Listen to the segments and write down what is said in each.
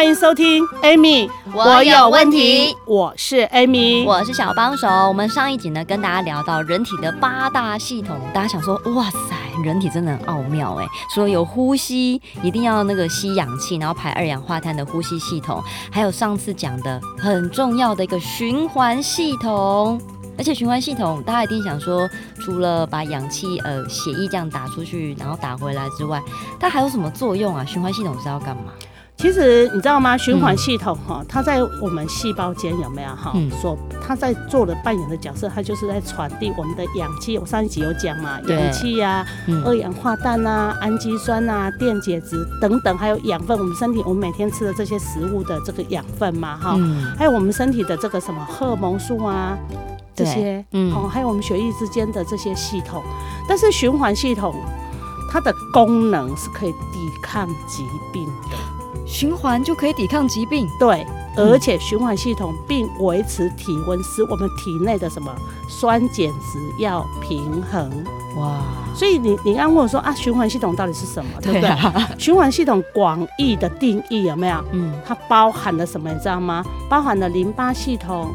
欢迎收听 Amy，我有问题。我是 Amy，我是小帮手。我们上一集呢，跟大家聊到人体的八大系统，大家想说，哇塞，人体真的很奥妙哎！说有呼吸，一定要那个吸氧气，然后排二氧化碳的呼吸系统，还有上次讲的很重要的一个循环系统。而且循环系统，大家一定想说，除了把氧气呃血液这样打出去，然后打回来之外，它还有什么作用啊？循环系统是要干嘛？其实你知道吗？循环系统哈，它在我们细胞间有没有哈？所它在做的扮演的角色，它就是在传递我们的氧气。我上一集有讲嘛，氧气呀、二氧化氮啊、氨基酸啊、电解质等等，还有养分。我们身体我们每天吃的这些食物的这个养分嘛，哈，还有我们身体的这个什么荷尔蒙素啊，这些，嗯，还有我们血液之间的这些系统。但是循环系统它的功能是可以抵抗疾病的。循环就可以抵抗疾病，对，而且循环系统并维持体温，使我们体内的什么酸碱值要平衡。哇，所以你你刚问我说啊，循环系统到底是什么，对不对？啊、循环系统广义的定义有没有？嗯，它包含了什么，你知道吗？包含了淋巴系统、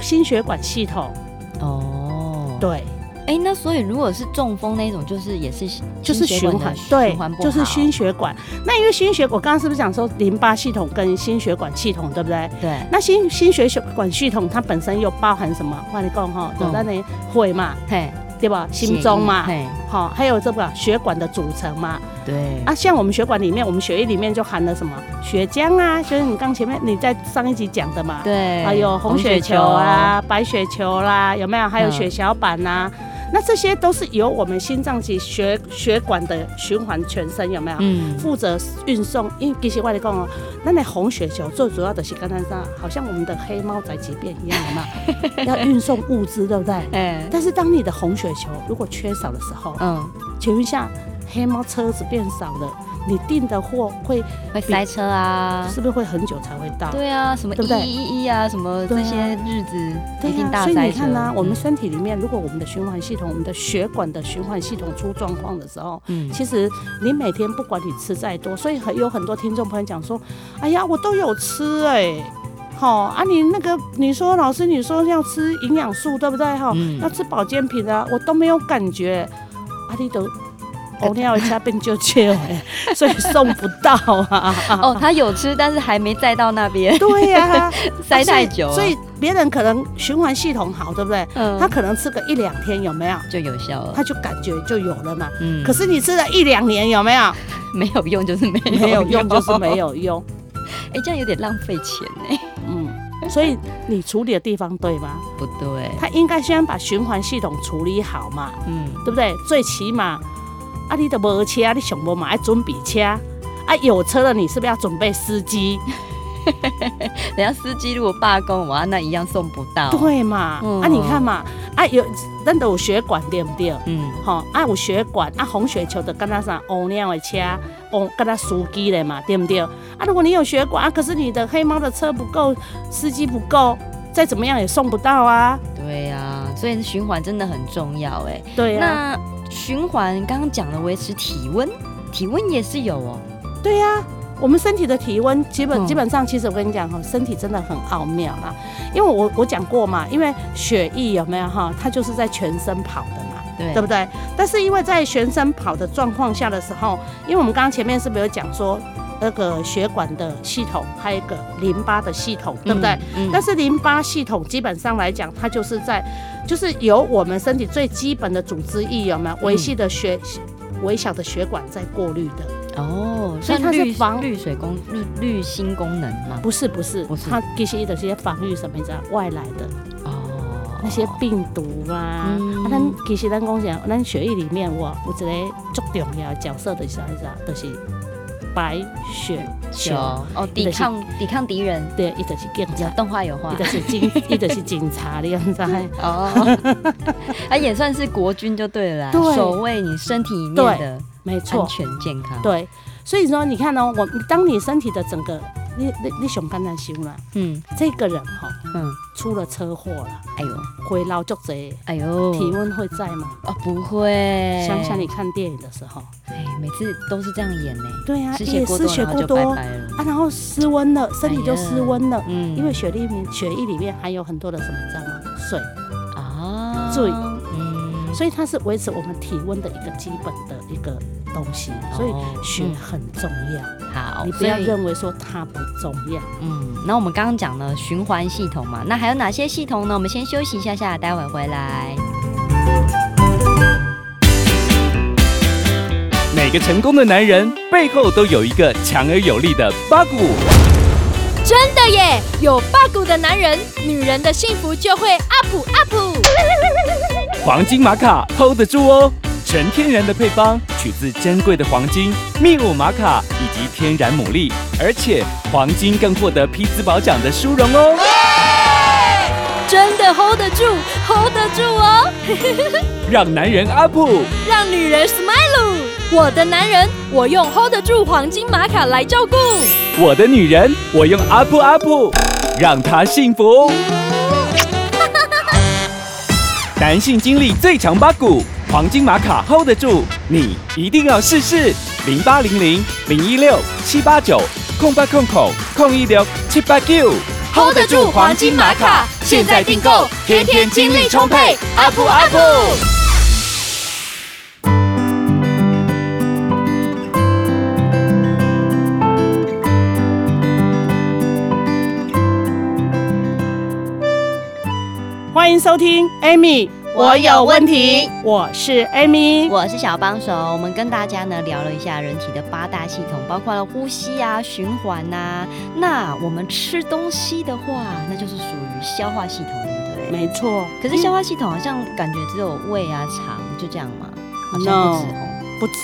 心血管系统。哦，对。哎、欸，那所以如果是中风那种，就是也是就是循环，对，就是心血管。那因为心血管，我刚刚是不是讲说淋巴系统跟心血管系统，对不对？对。那心心血管系统它本身又包含什么？我跟你讲哈，就在那会嘛，对，对吧？心中嘛，好，还有这个血管的组成嘛。对。啊，像我们血管里面，我们血液里面就含了什么？血浆啊，就是你刚前面你在上一集讲的嘛。对。还有红血球啊，白血球啦，有没有？还有血小板呐。那这些都是由我们心脏及血血管的循环全身有没有？嗯，负责运送。因为其实我跟你讲哦，那那红血球最主要的是刚才说，好像我们的黑猫在急便一样的嘛，要运送物资，对不对？哎。但是当你的红血球如果缺少的时候，嗯，请问一下，黑猫车子变少了。你订的货会会塞车啊？是不是会很久才会到？对啊，什么一一一啊，什么这些日子一定大塞车。所以你看呢，我们身体里面，如果我们的循环系统、我们的血管的循环系统出状况的时候，嗯，其实你每天不管你吃再多，所以很有很多听众朋友讲说，哎呀，我都有吃哎，好啊，你那个你说老师你说要吃营养素对不对哈？要吃保健品啊，我都没有感觉，啊，你都。哦，你要加变就切哎，所以送不到啊。哦，他有吃，但是还没载到那边。对呀、啊，塞太久了。所以别人可能循环系统好，对不对？嗯。他可能吃个一两天，有没有？就有效了。他就感觉就有了嘛。嗯。可是你吃了一两年，有没有？没有用就是没有用，没有用就是没有用。哎、欸，这样有点浪费钱呢。嗯。所以你处理的地方对吗？不对。他应该先把循环系统处理好嘛。嗯。对不对？最起码。啊，你都无车，你想无嘛要准备车？啊，有车了，你是不是要准备司机？人家司机如果罢工，哇，那一样送不到。对嘛？嗯、啊，你看嘛，啊有，咱都有血管对不对？嗯，好，啊有血管，啊红血球的跟他上哦那样的车，哦跟他司机的嘛，对不对？啊，如果你有血管，啊可是你的黑猫的车不够，司机不够，再怎么样也送不到啊。对呀、啊，所以循环真的很重要哎。对呀、啊。那循环刚刚讲了维持体温，体温也是有哦。对呀、啊，我们身体的体温基本基本上，其实我跟你讲哈，身体真的很奥妙啦。因为我我讲过嘛，因为血液有没有哈，它就是在全身跑的嘛，对对不对？但是因为在全身跑的状况下的时候，因为我们刚刚前面是不是有讲说？那个血管的系统，还有一个淋巴的系统，对不对？嗯嗯、但是淋巴系统基本上来讲，它就是在，就是由我们身体最基本的组织液有没有维系的血，嗯、微小的血管在过滤的。哦，所以它是防滤水功滤滤芯功能吗？不是不是，不是它其实的这些防御什么的外来的哦，那些病毒啊，嗯、啊，咱其实咱讲讲，咱血液里面哇，有一个足重要的角色的是啥？就是。白雪球。哦，抵抗抵抗敌人，对，一直是警察，动画有画，一直是警，一直是警察，的样子哦，啊，也算是国军就对了啦，守卫你身体里面的，没错，安全健康，对，所以说你看呢，我当你身体的整个。你你你想干哪想了？嗯，这个人哈，嗯，出了车祸了，哎呦，回脑就贼，哎呦，体温会在吗？哦，不会。想想你看电影的时候，哎，每次都是这样演呢。对呀，也失血过多。啊，然后失温了，身体就失温了，嗯，因为血里面血液里面含有很多的什么，知道吗？水。啊，水，嗯，所以它是维持我们体温的一个基本的一个东西，所以血很重要。好，你不要认为说它不重要。嗯，那我们刚刚讲了循环系统嘛，那还有哪些系统呢？我们先休息一下下，待会回来。每个成功的男人背后都有一个强而有力的八股。真的耶，有八股的男人，女人的幸福就会 up up。黄金玛卡 hold 得住哦。全天然的配方，取自珍贵的黄金、秘鲁玛卡以及天然牡蛎，而且黄金更获得匹兹堡奖的殊荣哦！真的 hold 得住，hold 得住哦！让男人阿布让女人 smile。我的男人，我用 hold 得住黄金玛卡来照顾；我的女人，我用阿布阿布让她幸福。男性精力最强八股。黄金玛卡 hold 得住，你一定要试试。零八零零零一六七八九空八空口空一六七八九 hold 得住黄金玛卡，现在订购，天天精力充沛，up up。欢迎收听 Amy。我有问题，我是 Amy，我是小帮手。我们跟大家呢聊了一下人体的八大系统，包括了呼吸啊、循环呐、啊。那我们吃东西的话，那就是属于消化系统，对不对？没错。可是消化系统好像感觉只有胃啊、肠就这样嘛，好像不止哦。No, 不止。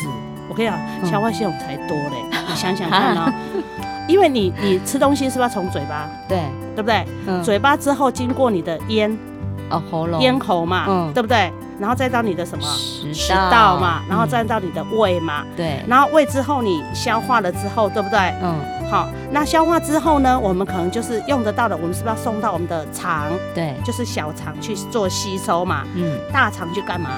我跟你讲，消化系统才多嘞。嗯、你想想看啊、哦，因为你你吃东西是不是要从嘴巴？对，对不对？嗯。嘴巴之后经过你的咽。哦，喉咙、咽喉嘛，嗯，对不对？然后再到你的什么食道嘛，然后再到你的胃嘛，对。然后胃之后你消化了之后，对不对？嗯。好，那消化之后呢，我们可能就是用得到的，我们是不是要送到我们的肠？对，就是小肠去做吸收嘛。嗯。大肠去干嘛？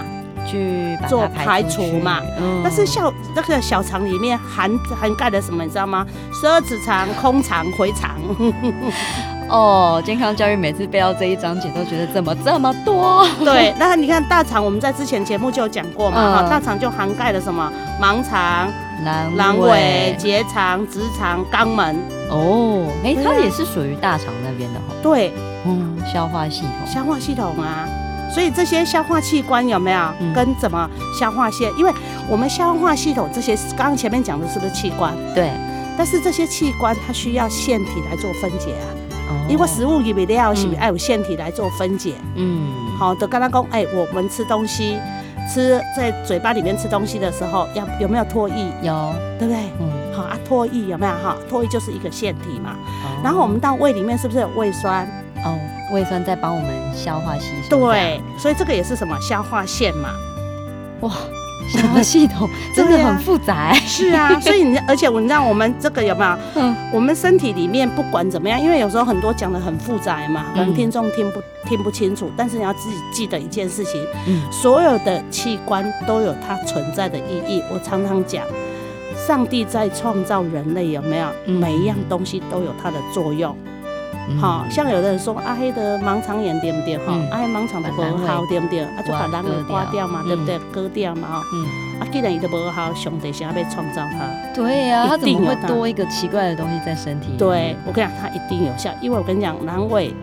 去做排除嘛。嗯。但是小那个小肠里面含含盖的什么，你知道吗？十二指肠、空肠、回肠。哦，健康教育每次背到这一章节都觉得怎么这么多？对，那你看大肠，我们在之前节目就有讲过嘛，哈、嗯，大肠就涵盖了什么？盲肠、阑尾、结肠、直肠、肛门。哦，哎、欸，它也是属于大肠那边的哈。对，嗯，消化系统，消化系统啊，所以这些消化器官有没有跟怎么消化腺？因为我们消化系统这些刚刚前面讲的是不是器官？对，但是这些器官它需要腺体来做分解啊。因为食物里面要是爱有腺体来做分解，嗯，好的，刚刚讲，哎，我们吃东西，吃在嘴巴里面吃东西的时候，要有没有唾液？有，对不对？嗯，好啊，唾液有没有？哈，唾液就是一个腺体嘛。然后我们到胃里面是不是有胃酸？哦，胃酸在帮我们消化吸收。对，所以这个也是什么消化腺嘛？哇。消化系统真的很复杂，欸，是啊，所以你而且我你知道我们这个有没有？嗯，我们身体里面不管怎么样，因为有时候很多讲的很复杂嘛，可能听众听不听不清楚，但是你要自己记得一件事情，嗯，所有的器官都有它存在的意义。我常常讲，上帝在创造人类有没有？每一样东西都有它的作用。好像有的人说啊，黑的盲肠炎对不对？哈，啊，盲肠的不好对不对？啊，就把囊给刮掉嘛，对不对？割掉嘛，哈，嗯，啊，既然伊都不好，上帝想要被创造它，对呀，它怎么会多一个奇怪的东西在身体？对，我跟你讲，它一定有效，因为我跟你讲，阑尾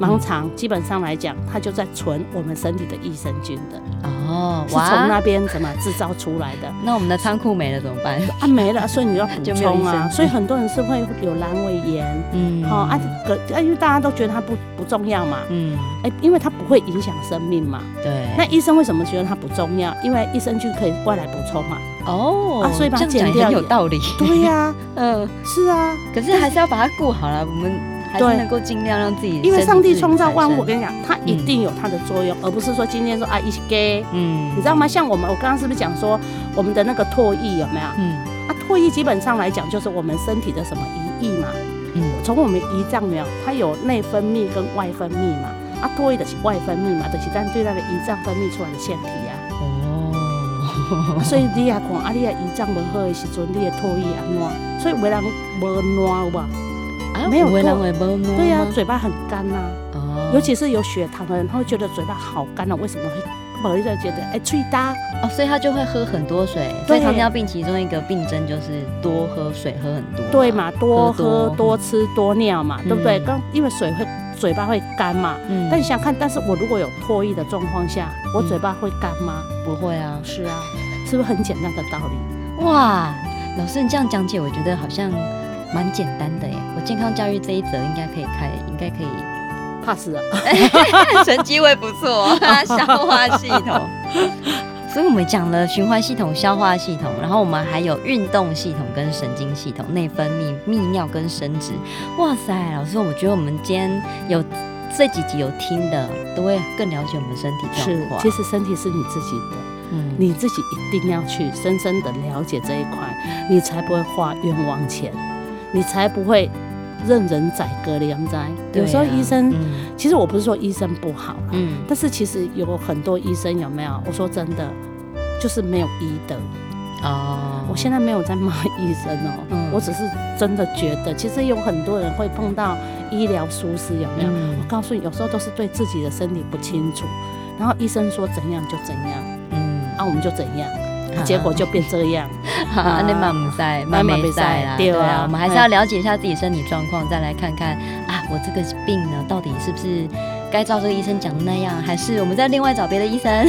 盲肠基本上来讲，它就在存我们身体的益生菌的哦，是从那边怎么制造出来的？那我们的仓库没了怎么办？啊，没了，所以你要补充啊。所以很多人是会有阑尾炎，嗯，好啊，个因为大家都觉得它不不重要嘛，嗯，哎，因为它不会影响生命嘛，对。那医生为什么觉得它不重要？因为益生菌可以外来补充嘛，哦，啊，所以把它减掉有道理。对呀，嗯，是啊，可是还是要把它顾好了，我们。对，能够尽量让自己，因为上帝创造万物，我跟你讲，它一定有它的作用，而不是说今天说啊一给，嗯，你知道吗？像我们，我刚刚是不是讲说我们的那个唾液有没有？嗯，啊，唾液基本上来讲就是我们身体的什么胰液嘛，嗯，从我们胰脏没有，它有内分泌跟外分泌嘛，啊，唾液的是外分泌嘛，就是咱对那个胰脏分泌出来的腺体啊。哦，所以你也看啊，你的胰脏不好的时阵，你的唾液安怎？所以为人无烂有吧？没有过，对呀，嘴巴很干呐。哦，尤其是有血糖的人，他会觉得嘴巴好干了。为什么会？某一个觉得哎，嘴大哦，所以他就会喝很多水。所以糖尿病其中一个病症就是多喝水，喝很多。对嘛，多喝、多吃、多尿嘛，对不对？刚因为水会嘴巴会干嘛。嗯。但你想看，但是我如果有唾液的状况下，我嘴巴会干吗？不会啊。是啊，是不是很简单的道理？哇，老师你这样讲解，我觉得好像。蛮简单的耶，我健康教育这一则应该可以开，应该可以 pass 了，成绩会不错。消化系统，所以我们讲了循环系统、消化系统，然后我们还有运动系统跟神经系统、内分泌、泌尿跟生殖。哇塞，老师，我觉得我们今天有这几集有听的，都会更了解我们身体状况。是，其实身体是你自己的，嗯，你自己一定要去深深的了解这一块，你才不会花冤枉钱。你才不会任人宰割的，样在。有时候医生，其实我不是说医生不好，嗯，但是其实有很多医生有没有？我说真的，就是没有医德。哦，我现在没有在骂医生哦，我只是真的觉得，其实有很多人会碰到医疗疏失，有没有？我告诉你，有时候都是对自己的身体不清楚，然后医生说怎样就怎样，嗯，啊，我们就怎样。结果就变这样，哈，那妈不在，蛮没在啦。对啊，我们还是要了解一下自己身体状况，再来看看啊，我这个病呢，到底是不是该照这个医生讲的那样，还是我们再另外找别的医生？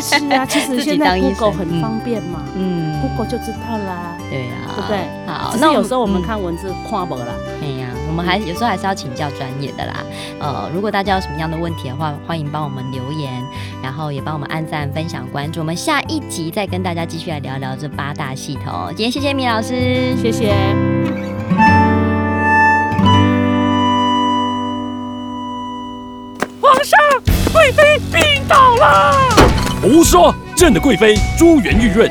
是啊，其实现在 Google 很方便嘛，嗯，Google 就知道啦。对啊，对不对？好，那有时候我们看文字看不了。哎呀。我们还有时候还是要请教专业的啦，呃，如果大家有什么样的问题的话，欢迎帮我们留言，然后也帮我们按赞、分享、关注。我们下一集再跟大家继续来聊聊这八大系统。今天谢谢米老师，谢谢。皇上，贵妃病倒了。胡说！朕的贵妃珠圆玉润，